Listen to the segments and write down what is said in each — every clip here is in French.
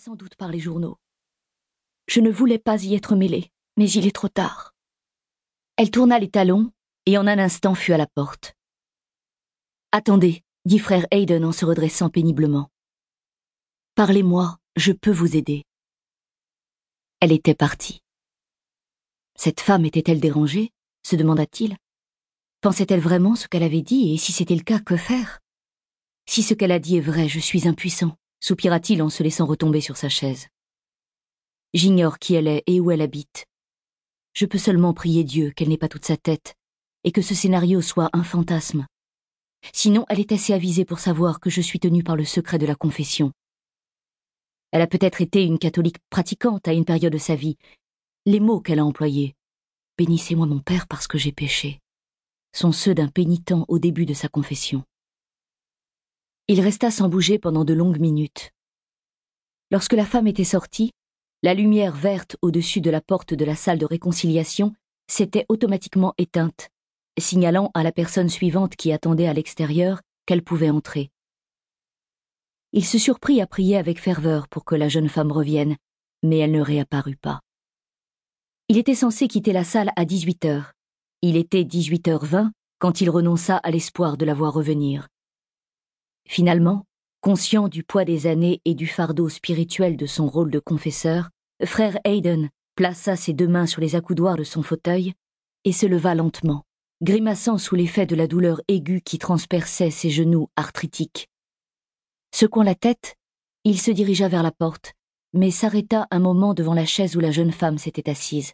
sans doute par les journaux. Je ne voulais pas y être mêlée, mais il est trop tard. Elle tourna les talons et en un instant fut à la porte. Attendez, dit frère Hayden en se redressant péniblement. Parlez-moi, je peux vous aider. Elle était partie. Cette femme était-elle dérangée? se demanda-t-il. Pensait-elle vraiment ce qu'elle avait dit, et si c'était le cas, que faire? Si ce qu'elle a dit est vrai, je suis impuissant, soupira-t-il en se laissant retomber sur sa chaise. J'ignore qui elle est et où elle habite. Je peux seulement prier Dieu qu'elle n'ait pas toute sa tête, et que ce scénario soit un fantasme. Sinon, elle est assez avisée pour savoir que je suis tenue par le secret de la confession. Elle a peut-être été une catholique pratiquante à une période de sa vie. Les mots qu'elle a employés. Bénissez-moi mon Père parce que j'ai péché sont ceux d'un pénitent au début de sa confession. Il resta sans bouger pendant de longues minutes. Lorsque la femme était sortie, la lumière verte au-dessus de la porte de la salle de réconciliation s'était automatiquement éteinte, signalant à la personne suivante qui attendait à l'extérieur qu'elle pouvait entrer. Il se surprit à prier avec ferveur pour que la jeune femme revienne, mais elle ne réapparut pas. Il était censé quitter la salle à 18 heures. Il était 18h20 quand il renonça à l'espoir de la voir revenir. Finalement, conscient du poids des années et du fardeau spirituel de son rôle de confesseur, frère Hayden plaça ses deux mains sur les accoudoirs de son fauteuil et se leva lentement, grimaçant sous l'effet de la douleur aiguë qui transperçait ses genoux arthritiques. Secouant la tête, il se dirigea vers la porte, mais s'arrêta un moment devant la chaise où la jeune femme s'était assise.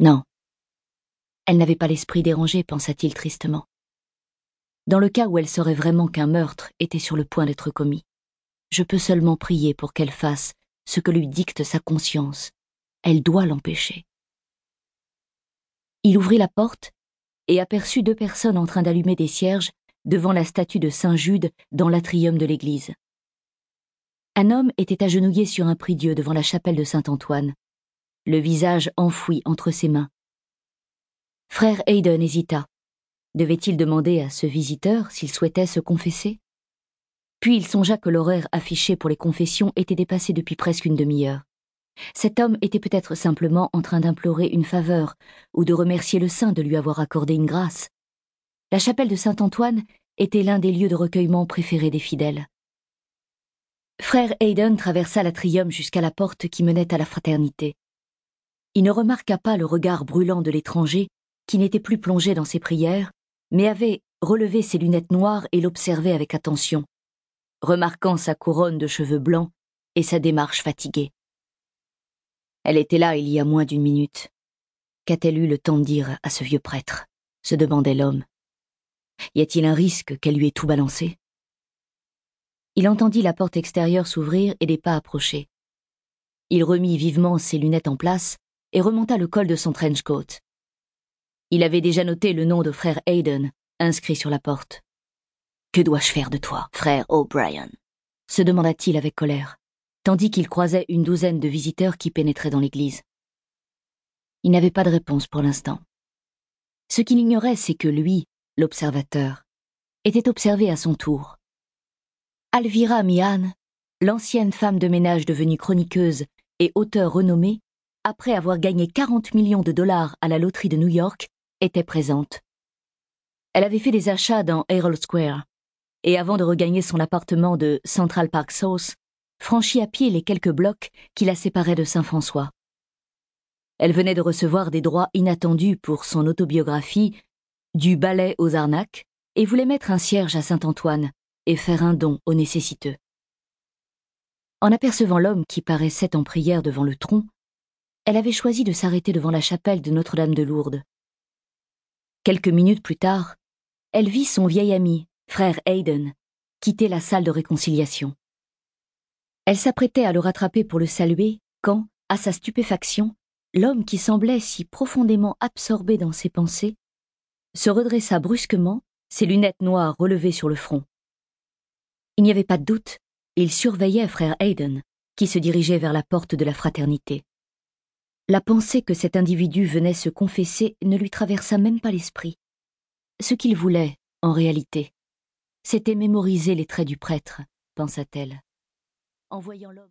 Non. Elle n'avait pas l'esprit dérangé, pensa-t-il tristement. Dans le cas où elle saurait vraiment qu'un meurtre était sur le point d'être commis, je peux seulement prier pour qu'elle fasse ce que lui dicte sa conscience. Elle doit l'empêcher. Il ouvrit la porte et aperçut deux personnes en train d'allumer des cierges devant la statue de Saint Jude dans l'atrium de l'église. Un homme était agenouillé sur un prie-dieu devant la chapelle de Saint-Antoine, le visage enfoui entre ses mains. Frère Hayden hésita. Devait-il demander à ce visiteur s'il souhaitait se confesser? Puis il songea que l'horaire affiché pour les confessions était dépassé depuis presque une demi-heure. Cet homme était peut-être simplement en train d'implorer une faveur ou de remercier le saint de lui avoir accordé une grâce. La chapelle de Saint-Antoine était l'un des lieux de recueillement préférés des fidèles. Frère Hayden traversa l'atrium jusqu'à la porte qui menait à la fraternité. Il ne remarqua pas le regard brûlant de l'étranger, qui n'était plus plongé dans ses prières, mais avait relevé ses lunettes noires et l'observait avec attention, remarquant sa couronne de cheveux blancs et sa démarche fatiguée. Elle était là il y a moins d'une minute. Qu'a-t-elle eu le temps de dire à ce vieux prêtre? se demandait l'homme. Y a-t-il un risque qu'elle lui ait tout balancé? Il entendit la porte extérieure s'ouvrir et des pas approcher. Il remit vivement ses lunettes en place et remonta le col de son trench coat. Il avait déjà noté le nom de frère Hayden, inscrit sur la porte. Que dois-je faire de toi, frère O'Brien? se demanda-t-il avec colère, tandis qu'il croisait une douzaine de visiteurs qui pénétraient dans l'église. Il n'avait pas de réponse pour l'instant. Ce qu'il ignorait, c'est que lui, l'observateur, était observé à son tour. Alvira Mian, l'ancienne femme de ménage devenue chroniqueuse et auteur renommée, après avoir gagné 40 millions de dollars à la loterie de New York, était présente. Elle avait fait des achats dans Herald Square, et avant de regagner son appartement de Central Park South, franchit à pied les quelques blocs qui la séparaient de Saint-François. Elle venait de recevoir des droits inattendus pour son autobiographie Du ballet aux arnaques et voulait mettre un cierge à Saint-Antoine et faire un don aux nécessiteux. En apercevant l'homme qui paraissait en prière devant le tronc, elle avait choisi de s'arrêter devant la chapelle de Notre-Dame de Lourdes. Quelques minutes plus tard, elle vit son vieil ami, frère Hayden, quitter la salle de réconciliation. Elle s'apprêtait à le rattraper pour le saluer quand, à sa stupéfaction, l'homme qui semblait si profondément absorbé dans ses pensées se redressa brusquement, ses lunettes noires relevées sur le front. Il n'y avait pas de doute, il surveillait frère Hayden, qui se dirigeait vers la porte de la fraternité. La pensée que cet individu venait se confesser ne lui traversa même pas l'esprit. Ce qu'il voulait, en réalité, c'était mémoriser les traits du prêtre, pensa-t-elle. En voyant l'homme